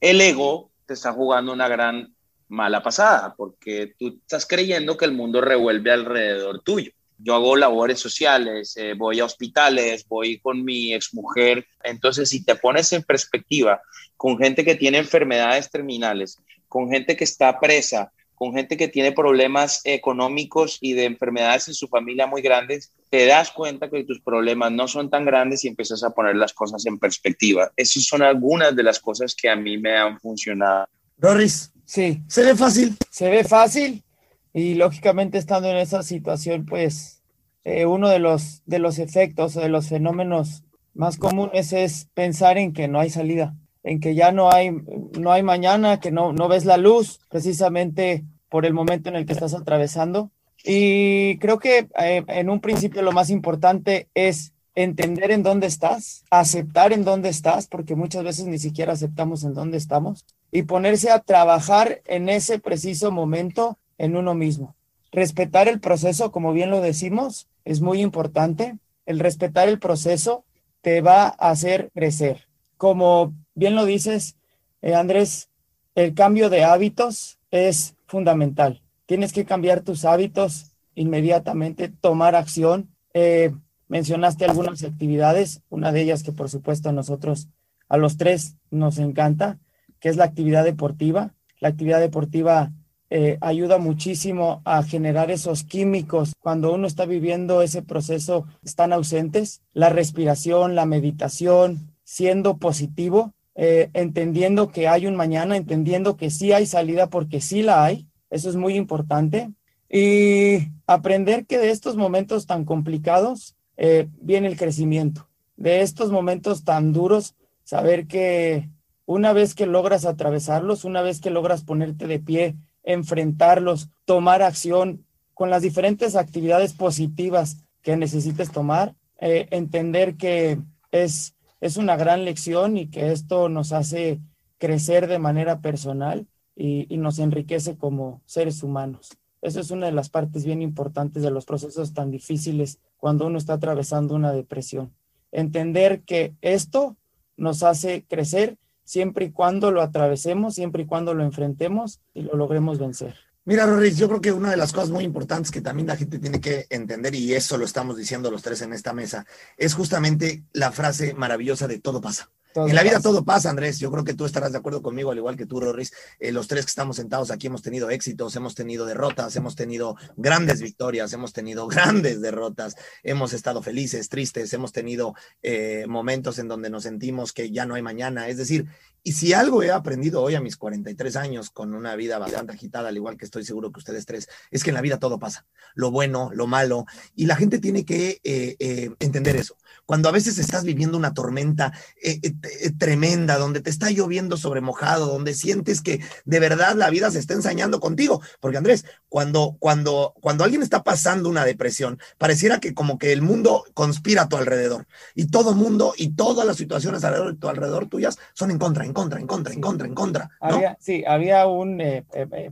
S3: El ego te está jugando una gran mala pasada, porque tú estás creyendo que el mundo revuelve alrededor tuyo. Yo hago labores sociales, eh, voy a hospitales, voy con mi exmujer. Entonces, si te pones en perspectiva con gente que tiene enfermedades terminales, con gente que está presa, con gente que tiene problemas económicos y de enfermedades en su familia muy grandes, te das cuenta que tus problemas no son tan grandes y empiezas a poner las cosas en perspectiva. Esas son algunas de las cosas que a mí me han funcionado.
S1: Doris, sí. ¿Se ve fácil?
S2: Se ve fácil, Y lógicamente estando en esa situación, pues eh, uno de los, de los efectos o de los fenómenos más comunes es pensar en que no hay salida, en que ya no hay, no hay mañana, que no, no ves la luz precisamente por el momento en el que estás atravesando. Y creo que eh, en un principio lo más importante es entender en dónde estás, aceptar en dónde estás, porque muchas veces ni siquiera aceptamos en dónde estamos, y ponerse a trabajar en ese preciso momento en uno mismo. Respetar el proceso, como bien lo decimos, es muy importante. El respetar el proceso te va a hacer crecer. Como bien lo dices, eh, Andrés, el cambio de hábitos es fundamental. Tienes que cambiar tus hábitos inmediatamente, tomar acción. Eh, mencionaste algunas actividades, una de ellas que por supuesto a nosotros, a los tres, nos encanta, que es la actividad deportiva. La actividad deportiva eh, ayuda muchísimo a generar esos químicos cuando uno está viviendo ese proceso, están ausentes. La respiración, la meditación, siendo positivo, eh, entendiendo que hay un mañana, entendiendo que sí hay salida porque sí la hay. Eso es muy importante. Y aprender que de estos momentos tan complicados eh, viene el crecimiento. De estos momentos tan duros, saber que una vez que logras atravesarlos, una vez que logras ponerte de pie enfrentarlos, tomar acción con las diferentes actividades positivas que necesites tomar, eh, entender que es, es una gran lección y que esto nos hace crecer de manera personal y, nos enriquece como seres humanos. Eso es una de las partes bien importantes de los procesos tan difíciles cuando uno está atravesando una depresión. Entender que esto nos hace crecer siempre y cuando lo atravesemos, siempre y cuando lo enfrentemos y lo logremos vencer.
S1: Mira, Roris, yo creo que una de las cosas muy importantes que también la gente tiene que entender, y eso lo estamos diciendo los tres en esta mesa, es justamente la frase maravillosa de todo pasa en la vida todo pasa, Andrés. Yo creo que tú estarás de acuerdo conmigo, al igual que tú, Rorris. Eh, los tres que estamos sentados aquí hemos tenido éxitos, hemos tenido derrotas, hemos tenido grandes victorias, hemos tenido grandes derrotas, hemos estado felices, tristes, hemos tenido eh, momentos en donde nos sentimos que ya no hay mañana. Es decir, y si algo he aprendido hoy a mis 43 años con una vida bastante agitada, al igual que estoy seguro que ustedes tres, es que en la vida todo pasa, lo bueno, lo malo, y la gente tiene que eh, entender eso. Cuando a veces estás viviendo una tormenta eh, eh, eh, tremenda, donde te está lloviendo sobre mojado, donde sientes que de verdad la vida se está ensañando contigo. Porque Andrés, cuando, cuando, cuando alguien está pasando una depresión, pareciera que como que el mundo conspira a tu alrededor. Y todo mundo y todas las situaciones alrededor de tu alrededor tuyas son en contra, contra, en contra, en contra, en contra.
S2: sí, había un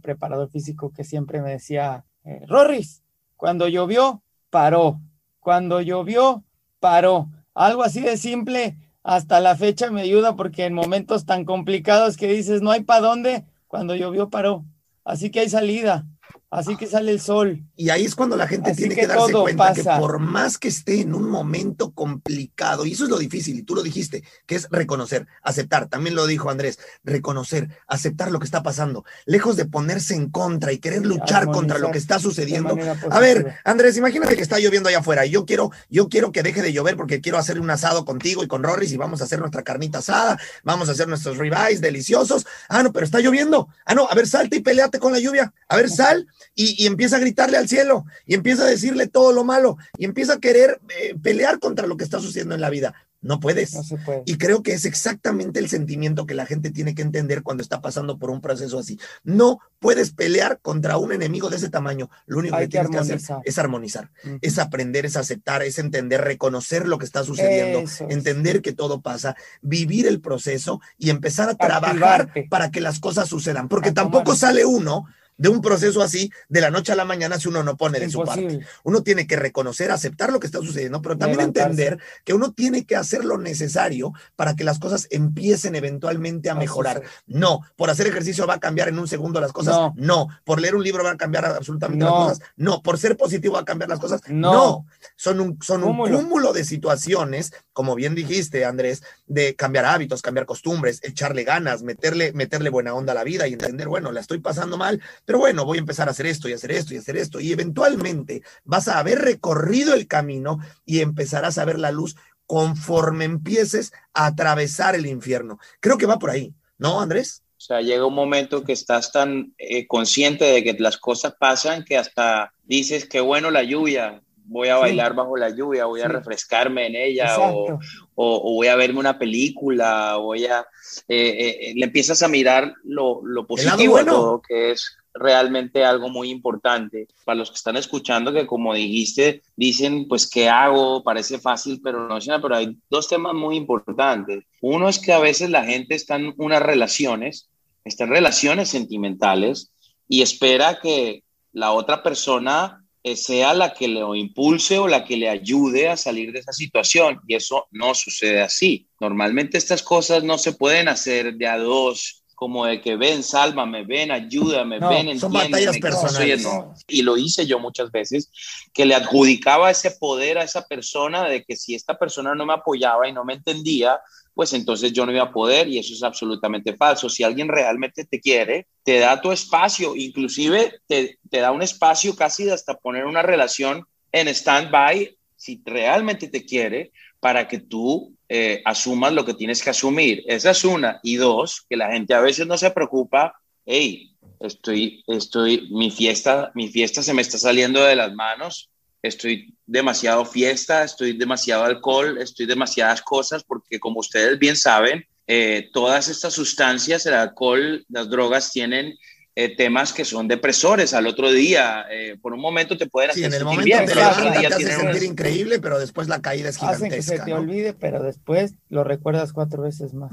S2: preparador físico que siempre me decía, Rorris, cuando llovió, paró. Cuando llovió, paró. Algo así de simple hasta la fecha me ayuda porque en momentos tan complicados que dices no hay para dónde, cuando llovió paró. Así que hay salida. Así que sale el sol.
S1: Y ahí es cuando la gente tiene que, darse cuenta que por más que esté en un momento complicado, y eso es lo difícil, y tú lo dijiste, que es reconocer, aceptar, también lo dijo Andrés, reconocer, aceptar lo que está pasando, lejos de ponerse en contra y querer luchar contra lo que está sucediendo. A ver, Andrés, imagínate que está lloviendo allá afuera y yo quiero, yo quiero que deje de llover porque quiero hacer un asado contigo y con Rorris y vamos a hacer nuestra carnita asada, vamos a hacer nuestros ribeyes deliciosos. Ah, no, pero está lloviendo. Ah, no, a ver, salte y peleate con la lluvia. A ver, sal y, empieza a gritarle al cielo y empieza a decirle todo lo malo y empieza a querer eh, pelear contra lo que está sucediendo en la vida. No puedes.
S2: No se puede.
S1: Y creo que es exactamente el sentimiento que la gente tiene que entender cuando está pasando por un proceso así. No puedes pelear contra un enemigo de ese tamaño. Lo único que, tienes que hacer es armonizar, es aprender, es aceptar, es entender, reconocer lo que está sucediendo, entender que todo pasa, vivir el proceso y empezar a trabajar para que las cosas sucedan. Porque tampoco sale uno de un proceso así de la noche a la mañana si uno no pone de su parte. Uno tiene que reconocer, aceptar lo que está sucediendo, pero también entender que uno tiene que hacer lo necesario para que las cosas empiecen eventualmente a mejorar. No, por hacer ejercicio va a cambiar en un segundo las cosas. No, por leer un libro va a cambiar absolutamente las cosas. No, por ser positivo va a cambiar las cosas. No, son un, son un cúmulo de situaciones, como bien dijiste, Andrés, de cambiar hábitos, cambiar costumbres, echarle ganas, meterle, meterle buena onda a la vida y entender, bueno, la estoy pasando mal, pero bueno, voy a empezar a hacer esto y hacer esto y hacer esto. Y eventualmente vas a haber recorrido el camino y empezarás a ver la luz conforme empieces a atravesar el infierno. Creo que va por ahí, ¿no, Andrés?
S3: sea, llega un momento que estás tan eh, consciente de que las cosas pasan que hasta dices que bueno la lluvia, voy a bailar bajo la lluvia, voy a refrescarme en ella o, o, voy a verme una película, voy a... Eh, le empiezas a mirar lo, lo positivo de todo, que es realmente algo muy importante. Para los que están escuchando que como dijiste dicen pues qué hago parece fácil pero no pero hay dos temas muy importantes. Uno es que a veces la gente está en unas relaciones está en relaciones sentimentales y espera que la otra persona eh, sea la que le impulse o la que le ayude a salir de esa situación. Y eso no sucede así. Normalmente estas cosas no se pueden hacer de a dos como de que ven, sálvame, ven, ayúdame, ven,
S1: Son batallas personales.
S3: Y lo hice yo muchas veces, que le adjudicaba ese poder a esa persona de que si esta persona no me apoyaba y no me entendía, pues entonces yo no iba a poder y eso es absolutamente falso. Si alguien realmente te quiere, te da tu espacio, inclusive te, te da un espacio casi hasta poner una relación en stand-by, si realmente te quiere, para que tú eh, asumas lo que tienes que asumir. Esa es una. Y dos, que la gente a veces no se preocupa, hey, estoy, estoy, mi fiesta, mi fiesta se me está saliendo de las manos, estoy demasiado fiesta, estoy demasiado alcohol, estoy demasiadas cosas, porque como ustedes bien saben, eh, todas estas sustancias, el alcohol, las drogas tienen eh, temas que son depresores al otro día. Eh, por un momento te pueden hacer
S1: en el momento bien, te, hace sentir increíble, pero después la caída es gigantesca.
S2: Hacen que se te olvide, pero después lo recuerdas cuatro veces más.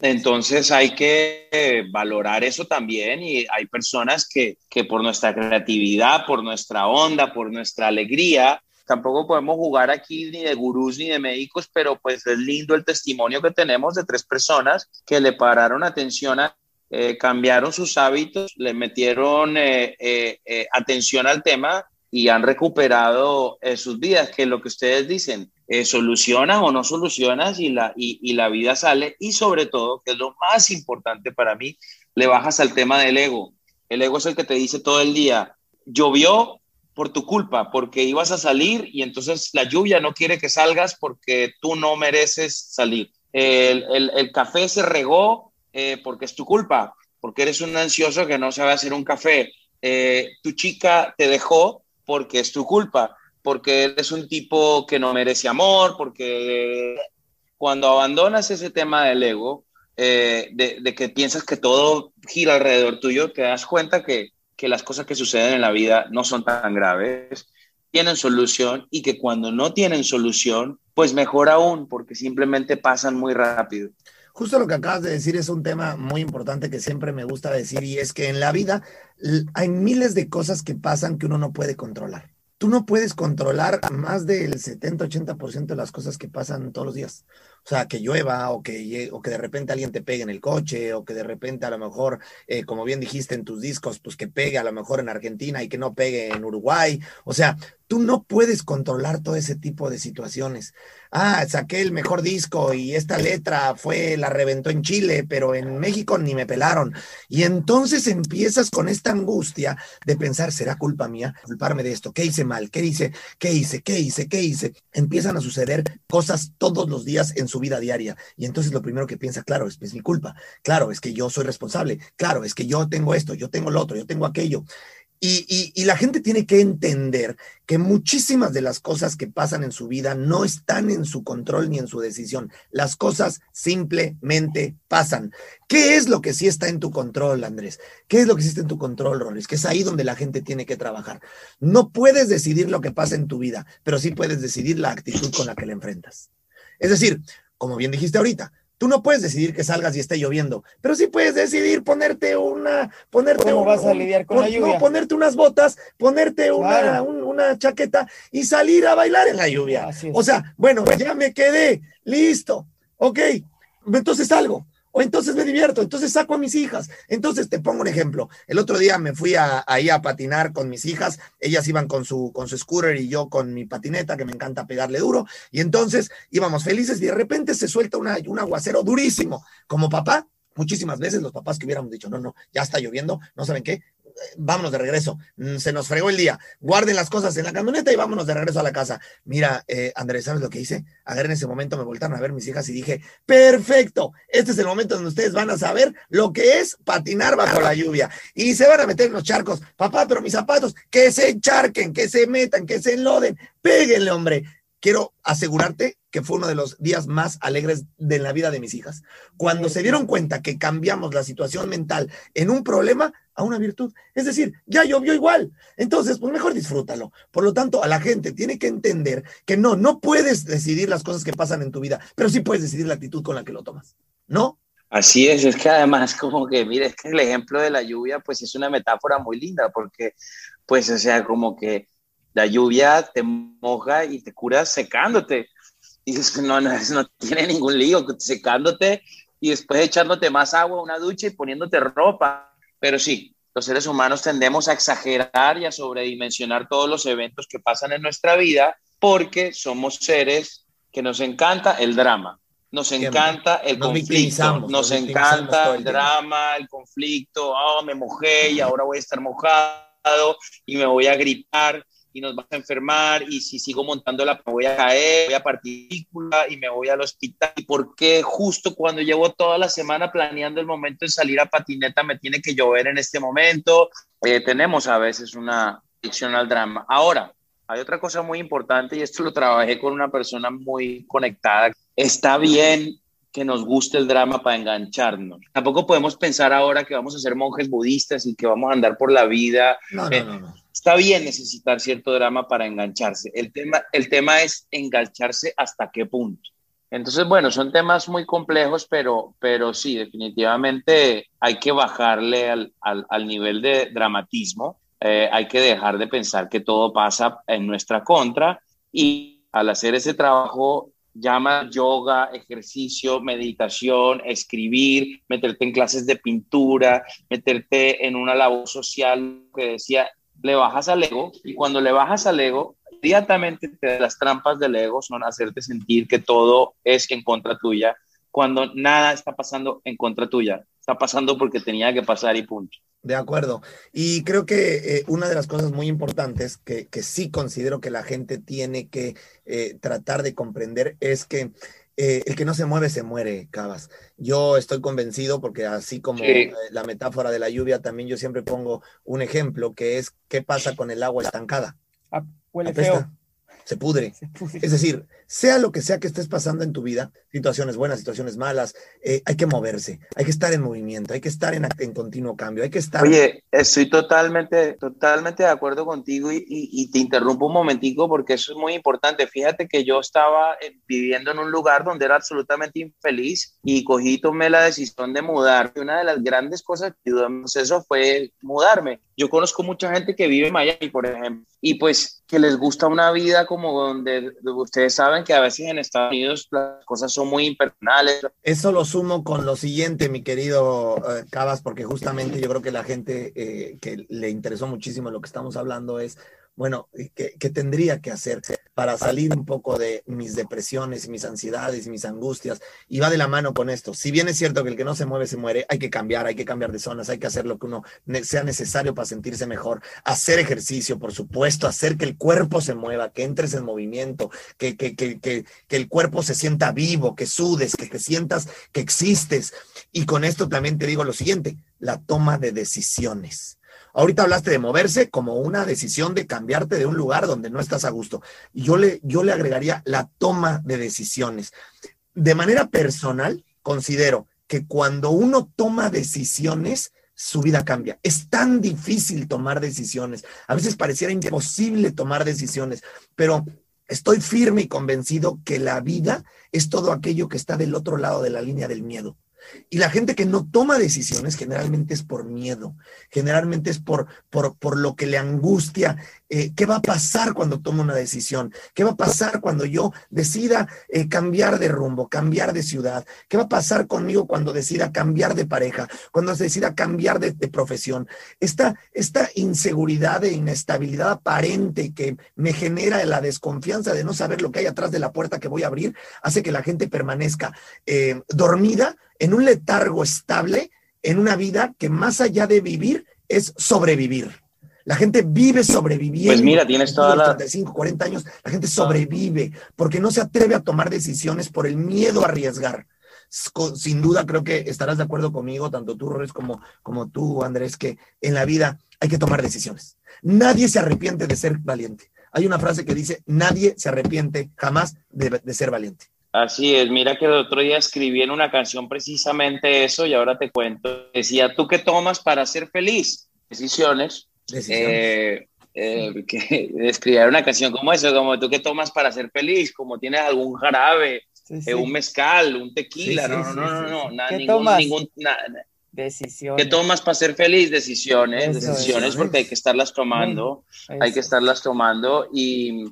S3: Entonces hay que valorar eso también y hay personas que, que por nuestra creatividad, por nuestra onda, por nuestra alegría, tampoco podemos jugar aquí ni de gurús ni de médicos, pero pues es lindo el testimonio que tenemos de tres personas que le pararon atención a eh, cambiaron sus hábitos, le metieron eh, eh, atención al tema y han recuperado sus vidas, que lo que ustedes dicen, solucionas o no solucionas y la, y, la vida sale y sobre todo, que es lo más importante para mí, le bajas al tema del ego. El ego es el que te dice todo el día, llovió por tu culpa, porque ibas a salir y entonces la lluvia no quiere que salgas porque tú no mereces salir. El, el café se regó eh, porque es tu culpa, porque eres un ansioso que no sabe hacer un café. Eh, tu chica te dejó porque es tu culpa, porque eres un tipo que no merece amor, porque cuando abandonas ese tema del ego, eh, de, que piensas que todo gira alrededor tuyo, te das cuenta que, que las cosas que suceden en la vida no son tan graves, tienen solución y que cuando no tienen solución, pues mejor aún, porque simplemente pasan muy rápido.
S1: Justo lo que acabas de decir es un tema muy importante que siempre me gusta decir y es que en la vida hay miles de cosas que pasan que uno no puede controlar. Tú no puedes controlar más del 70-80% de las cosas que pasan todos los días. O sea, que llueva o que, o que de repente alguien te pegue en el coche o que de repente a lo mejor, eh, como bien dijiste en tus discos, pues que pegue a lo mejor en Argentina y que no pegue en Uruguay. O sea, tú no puedes controlar todo ese tipo de situaciones. Ah, saqué el mejor disco y esta letra fue, la reventó en Chile, pero en México ni me pelaron. Y entonces empiezas con esta angustia de pensar, ¿será culpa mía? Culparme de esto. ¿Qué hice mal? ¿Qué hice? ¿Qué hice? ¿Qué hice? ¿Qué hice? Empiezan a suceder cosas todos los días en su vida diaria. Y entonces lo primero que piensa, claro, es, es mi culpa. Claro, es que yo soy responsable. Claro, es que yo tengo esto, yo tengo lo otro, yo tengo aquello. Y, la gente tiene que entender que muchísimas de las cosas que pasan en su vida no están en su control ni en su decisión. Las cosas simplemente pasan. ¿Qué es lo que sí está en tu control, Andrés? ¿Qué es lo que sí está en tu control, Roles? Que es ahí donde la gente tiene que trabajar. No puedes decidir lo que pasa en tu vida, pero sí puedes decidir la actitud con la que la enfrentas. Es decir, como bien dijiste ahorita, Tú no puedes decidir que salgas y esté lloviendo, pero sí puedes decidir ponerte una, ponerte
S2: ¿Cómo vas a lidiar con la lluvia?
S1: No, ponerte unas botas, ponerte una, una chaqueta y salir a bailar en la lluvia. O sea, bueno, ya me quedé, listo, ok, entonces salgo o entonces me divierto, entonces saco a mis hijas. Entonces te pongo un ejemplo. El otro día me fui a, ahí a patinar con mis hijas, ellas iban con su, con su scooter y yo con mi patineta, que me encanta pegarle duro, y entonces íbamos felices y de repente se suelta un aguacero durísimo. Como papá, muchísimas veces los papás que hubiéramos dicho, no, no, ya está lloviendo, no saben qué, vámonos de regreso, mm, se nos fregó el día, guarden las cosas en la camioneta y vámonos de regreso a la casa. Mira, eh, Andrés, ¿sabes lo que hice? Ayer en ese momento me voltaron a ver mis hijas y dije, perfecto, este es el momento donde ustedes van a saber lo que es patinar bajo la lluvia y se van a meter en los charcos. Papá, pero mis zapatos, que se encharquen, que se metan, que se enloden, péguenle, hombre quiero asegurarte que fue uno de los días más alegres de la vida de mis hijas. Cuando se dieron cuenta que cambiamos la situación mental en un problema a una virtud. Es decir, ya llovió igual. Entonces, pues mejor disfrútalo. Por lo tanto, a la gente tiene que entender que no, no puedes decidir las cosas que pasan en tu vida, pero sí puedes decidir la actitud con la que lo tomas. ¿No?
S3: Así es, es que además como que, mire, es que el ejemplo de la lluvia pues es una metáfora muy linda porque pues o sea, como que la lluvia te moja y te cura secándote. Y dices, no, no, no tiene ningún lío, secándote y después echándote más agua, una ducha y poniéndote ropa. Pero sí, los seres humanos tendemos a exagerar y a sobredimensionar todos los eventos que pasan en nuestra vida porque somos seres que nos encanta el drama, nos encanta el conflicto, nos, encanta el, drama, el conflicto, oh, me mojé y ahora voy a estar mojado y me voy a gripar y nos vas a enfermar y si sigo montando la voy a caer, voy a partícula y me voy al hospital. ¿Y por qué justo cuando llevo toda la semana planeando el momento de salir a patineta me tiene que llover en este momento? Eh, tenemos a veces una adicción al drama. Ahora, hay otra cosa muy importante y esto lo trabajé con una persona muy conectada. Está bien que nos guste el drama para engancharnos. Tampoco podemos pensar ahora que vamos a ser monjes budistas y que vamos a andar por la vida.
S1: No, no, no, no
S3: está bien necesitar cierto drama para engancharse. El tema, el tema es engancharse hasta qué punto. Entonces, bueno, son temas muy complejos, pero, pero sí, definitivamente hay que bajarle al, al, nivel de dramatismo. Eh, hay que dejar de pensar que todo pasa en nuestra contra y al hacer ese trabajo llama yoga, ejercicio, meditación, escribir, meterte en clases de pintura, meterte en una labor social que decía, le bajas al ego y cuando le bajas al ego, inmediatamente las trampas del ego son hacerte sentir que todo es en contra tuya, cuando nada está pasando en contra tuya, está pasando porque tenía que pasar y punto.
S1: De acuerdo. Y creo que eh, una de las cosas muy importantes que, sí considero que la gente tiene que eh, tratar de comprender es que eh, el que no se mueve se muere, Cabas. Yo estoy convencido porque así como eh, la metáfora de la lluvia, también yo siempre pongo un ejemplo que es qué pasa con el agua estancada.
S2: Ah, huele feo
S1: se pudre. Es decir, sea lo que sea que estés pasando en tu vida, situaciones buenas, situaciones malas, eh, hay que moverse, hay que estar en movimiento, hay que estar en, en, continuo cambio, hay que estar...
S3: Oye, estoy totalmente, totalmente de acuerdo contigo y, te interrumpo un momentico porque eso es muy importante. Fíjate que yo estaba eh, viviendo en un lugar donde era absolutamente infeliz y cogí, tomé la decisión de mudar. Una de las grandes cosas que ayudamos eso fue mudarme. Yo conozco mucha gente que vive en Miami, por ejemplo, y pues que les gusta una vida como donde ustedes saben que a veces en Estados Unidos las cosas son muy impersonales.
S1: Eso lo sumo con lo siguiente, mi querido eh, Cabas, porque justamente yo creo que la gente eh, que le interesó muchísimo lo que estamos hablando es bueno, ¿qué, tendría que hacer para salir un poco de mis depresiones, mis ansiedades, mis angustias? Y va de la mano con esto. Si bien es cierto que el que no se mueve se muere, hay que cambiar, hay que cambiar de zonas, hay que hacer lo que uno sea necesario para sentirse mejor. Hacer ejercicio, por supuesto, hacer que el cuerpo se mueva, que entres en movimiento, que, que, que, que, que el cuerpo se sienta vivo, que sudes, que te sientas que existes. Y con esto también te digo lo siguiente, la toma de decisiones Ahorita hablaste de moverse como una decisión de cambiarte de un lugar donde no estás a gusto. Yo le, yo le agregaría la toma de decisiones. De manera personal, considero que cuando uno toma decisiones, su vida cambia. Es tan difícil tomar decisiones. A veces pareciera imposible tomar decisiones, pero estoy firme y convencido que la vida es todo aquello que está del otro lado de la línea del miedo. Y la gente que no toma decisiones generalmente es por miedo, generalmente es por, por, por lo que le angustia. Eh, ¿Qué va a pasar cuando tome una decisión? ¿Qué va a pasar cuando yo decida eh, cambiar de rumbo, cambiar de ciudad? ¿Qué va a pasar conmigo cuando decida cambiar de pareja, cuando decida cambiar de, de profesión? Esta, esta inseguridad e inestabilidad aparente que me genera la desconfianza de no saber lo que hay atrás de la puerta que voy a abrir hace que la gente permanezca eh, dormida en un letargo estable, en una vida que más allá de vivir, es sobrevivir. La gente vive sobreviviendo.
S3: Pues mira, tienes toda la...
S1: 35, 40 años, la gente sobrevive porque no se atreve a tomar decisiones por el miedo a arriesgar. Sin duda creo que estarás de acuerdo conmigo, tanto tú, Roles, como, como tú, Andrés, que en la vida hay que tomar decisiones. Nadie se arrepiente de ser valiente. Hay una frase que dice, nadie se arrepiente jamás de, de ser valiente.
S3: Así es, mira que el otro día escribí en una canción precisamente eso y ahora te cuento. Decía, ¿tú qué tomas para ser feliz? Decisiones. Eh, eh, que escribir una canción como eso, como tú qué tomas para ser feliz, como tienes algún jarabe, eh, un mezcal, un tequila, no, no, no, no, no, ¿Qué ningún, tomas? ningún
S2: decisiones.
S3: ¿Qué tomas para ser feliz? Decisiones, decisiones, porque hay que estarlas tomando, hay que estarlas tomando y,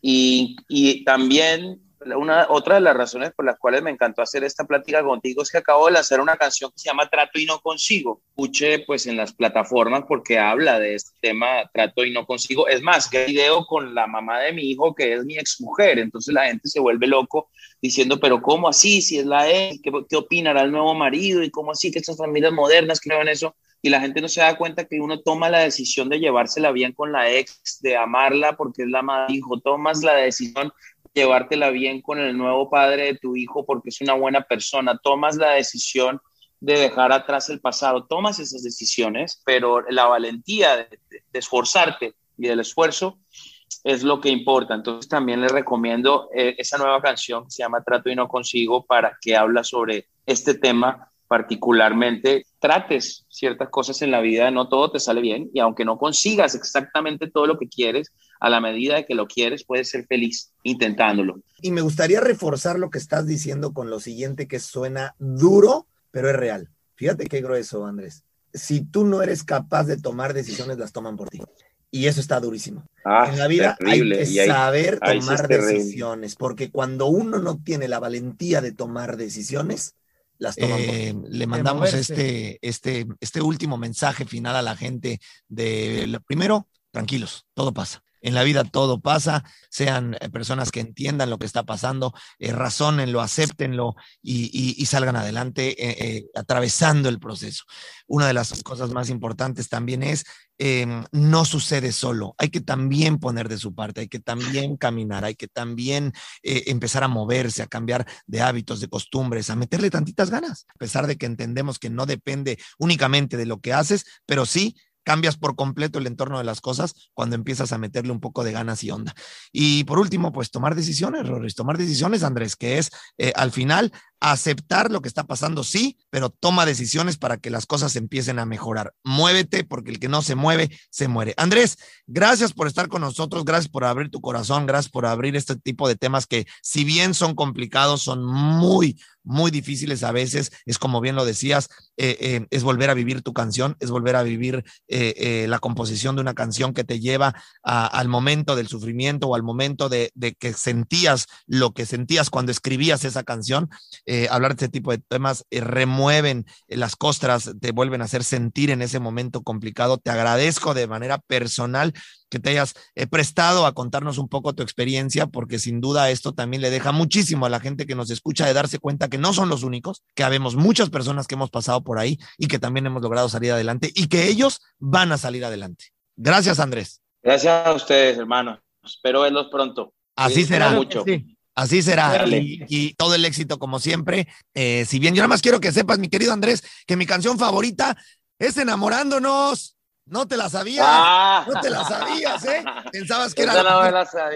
S3: y, y también una, otra de las razones por las cuales me encantó hacer esta plática contigo es que acabo de lanzar una canción que se llama Trato y no consigo. Escuche pues en las plataformas porque habla de este tema Trato y no consigo. Es más, que video con la mamá de mi hijo que es mi exmujer. Entonces la gente se vuelve loco diciendo, pero ¿cómo así? Si es la ex, ¿qué, qué opinará el nuevo marido? ¿Y cómo así que estas familias modernas creen en eso? y la gente no se da cuenta que uno toma la decisión de llevársela bien con la ex, de amarla porque es la madre hijo, tomas la decisión llevártela bien con el nuevo padre de tu hijo porque es una buena persona, tomas la decisión de dejar atrás el pasado, tomas esas decisiones, pero la valentía de, esforzarte y del esfuerzo es lo que importa. Entonces también les recomiendo eh, esa nueva canción que se llama Trato y no consigo para que habla sobre este tema particularmente trates ciertas cosas en la vida, no todo te sale bien y aunque no consigas exactamente todo lo que quieres, a la medida de que lo quieres, puedes ser feliz intentándolo.
S1: Y me gustaría reforzar lo que estás diciendo con lo siguiente que suena duro, pero es real. Fíjate qué grueso, Andrés. Si tú no eres capaz de tomar decisiones, las toman por ti. Y eso está durísimo.
S3: Ah,
S1: en la vida hay que saber tomar decisiones, porque cuando uno no tiene la valentía de tomar decisiones, las toman eh, le mandamos este, este, este último mensaje final a la gente de lo primero, tranquilos, todo pasa. En la vida todo pasa, sean eh, personas que entiendan lo que está pasando, eh, razónenlo, acéptenlo y, salgan adelante eh, atravesando el proceso. Una de las cosas más importantes también es, em, no sucede solo, hay que también poner de su parte, hay que también caminar, hay que también empezar a moverse, a cambiar de hábitos, de costumbres, a meterle tantitas ganas, a pesar de que entendemos que no depende únicamente de lo que haces, pero sí cambias por completo el entorno de las cosas cuando empiezas a meterle un poco de ganas y onda. Y por último, pues tomar decisiones, errores, tomar decisiones, Andrés, que es eh, al final aceptar lo que está pasando, sí, pero toma decisiones para que las cosas empiecen a mejorar. Muévete porque el que no se mueve, se muere. Andrés, gracias por estar con nosotros, gracias por abrir tu corazón, gracias por abrir este tipo de temas que si bien son complicados, son muy, muy difíciles a veces. Es como bien lo decías, eh, eh, es volver a vivir tu canción, es volver a vivir eh, la composición de una canción que te lleva al momento del sufrimiento o al momento de, de que sentías lo que sentías cuando escribías esa canción. Hablar de este tipo de temas remueven las costras, te vuelven a hacer sentir en ese momento complicado. Te agradezco de manera personal que te hayas prestado a contarnos un poco tu experiencia, porque sin duda esto también le deja muchísimo a la gente que nos escucha de darse cuenta que no son los únicos, que habemos muchas personas que hemos pasado por ahí y que también hemos logrado salir adelante y que ellos van a salir adelante. Gracias, Andrés.
S3: Gracias a ustedes, hermano. Espero verlos pronto.
S1: Así será. Mucho. Así será. Y, todo el éxito como siempre. Eh, si bien yo nada más quiero que sepas, mi querido Andrés, que mi canción favorita es Enamorándonos. No te la sabías, ah. no te la sabías, ¿eh? Pensabas que era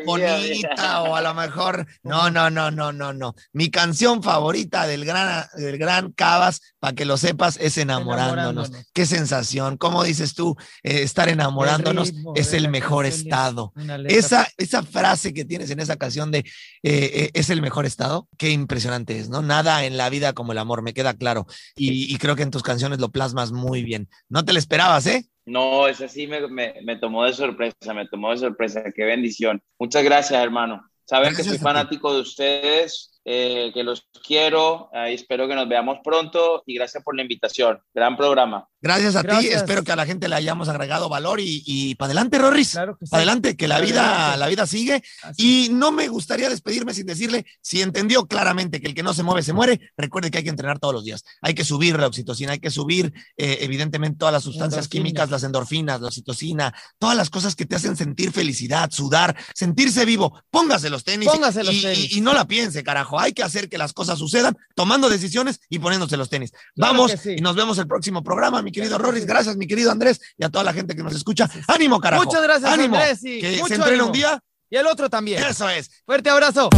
S1: bonita o a lo mejor. No, no, no, no, no, no. Mi canción favorita del gran, del gran Cabas, para que lo sepas, es enamorándonos. Qué sensación. ¿Cómo dices tú? Eh, estar enamorándonos es el mejor estado. Esa, esa frase que tienes en esa canción de eh, eh, es el mejor estado, qué impresionante es, ¿no? Nada en la vida como el amor, me queda claro. Y, y creo que en tus canciones lo plasmas muy bien. No te lo esperabas, ¿eh?
S3: No, eso sí me, me, tomó de sorpresa, me tomó de sorpresa. Qué bendición. Muchas gracias, hermano. Saben que soy fanático de ustedes, eh, que los quiero. Ahí espero que nos veamos pronto y gracias por la invitación. Gran programa.
S1: Gracias a ti. Espero que a la gente le hayamos agregado valor y, para adelante, Rorris. Claro que Para adelante, que la vida, la vida sigue. Y no me gustaría despedirme sin decirle, si entendió claramente que el que no se mueve se muere, recuerde que hay que entrenar todos los días. Hay que subir la oxitocina, hay que subir, eh, evidentemente, todas las sustancias químicas, las endorfinas, la oxitocina, todas las cosas que te hacen sentir felicidad, sudar, sentirse vivo. Póngase los tenis.
S2: Póngase los
S1: y,
S2: tenis.
S1: Y, no la piense, carajo. Hay que hacer que las cosas sucedan tomando decisiones y poniéndose los tenis. Vamos y nos vemos el próximo programa mi querido Roris. Gracias, mi querido Andrés, y a toda la gente que nos escucha. ¡Ánimo, carajo!
S2: Muchas gracias,
S1: ¡Ánimo!
S2: Andrés.
S1: que se entrene un día.
S2: Y el otro también.
S1: Eso es.
S2: Fuerte abrazo.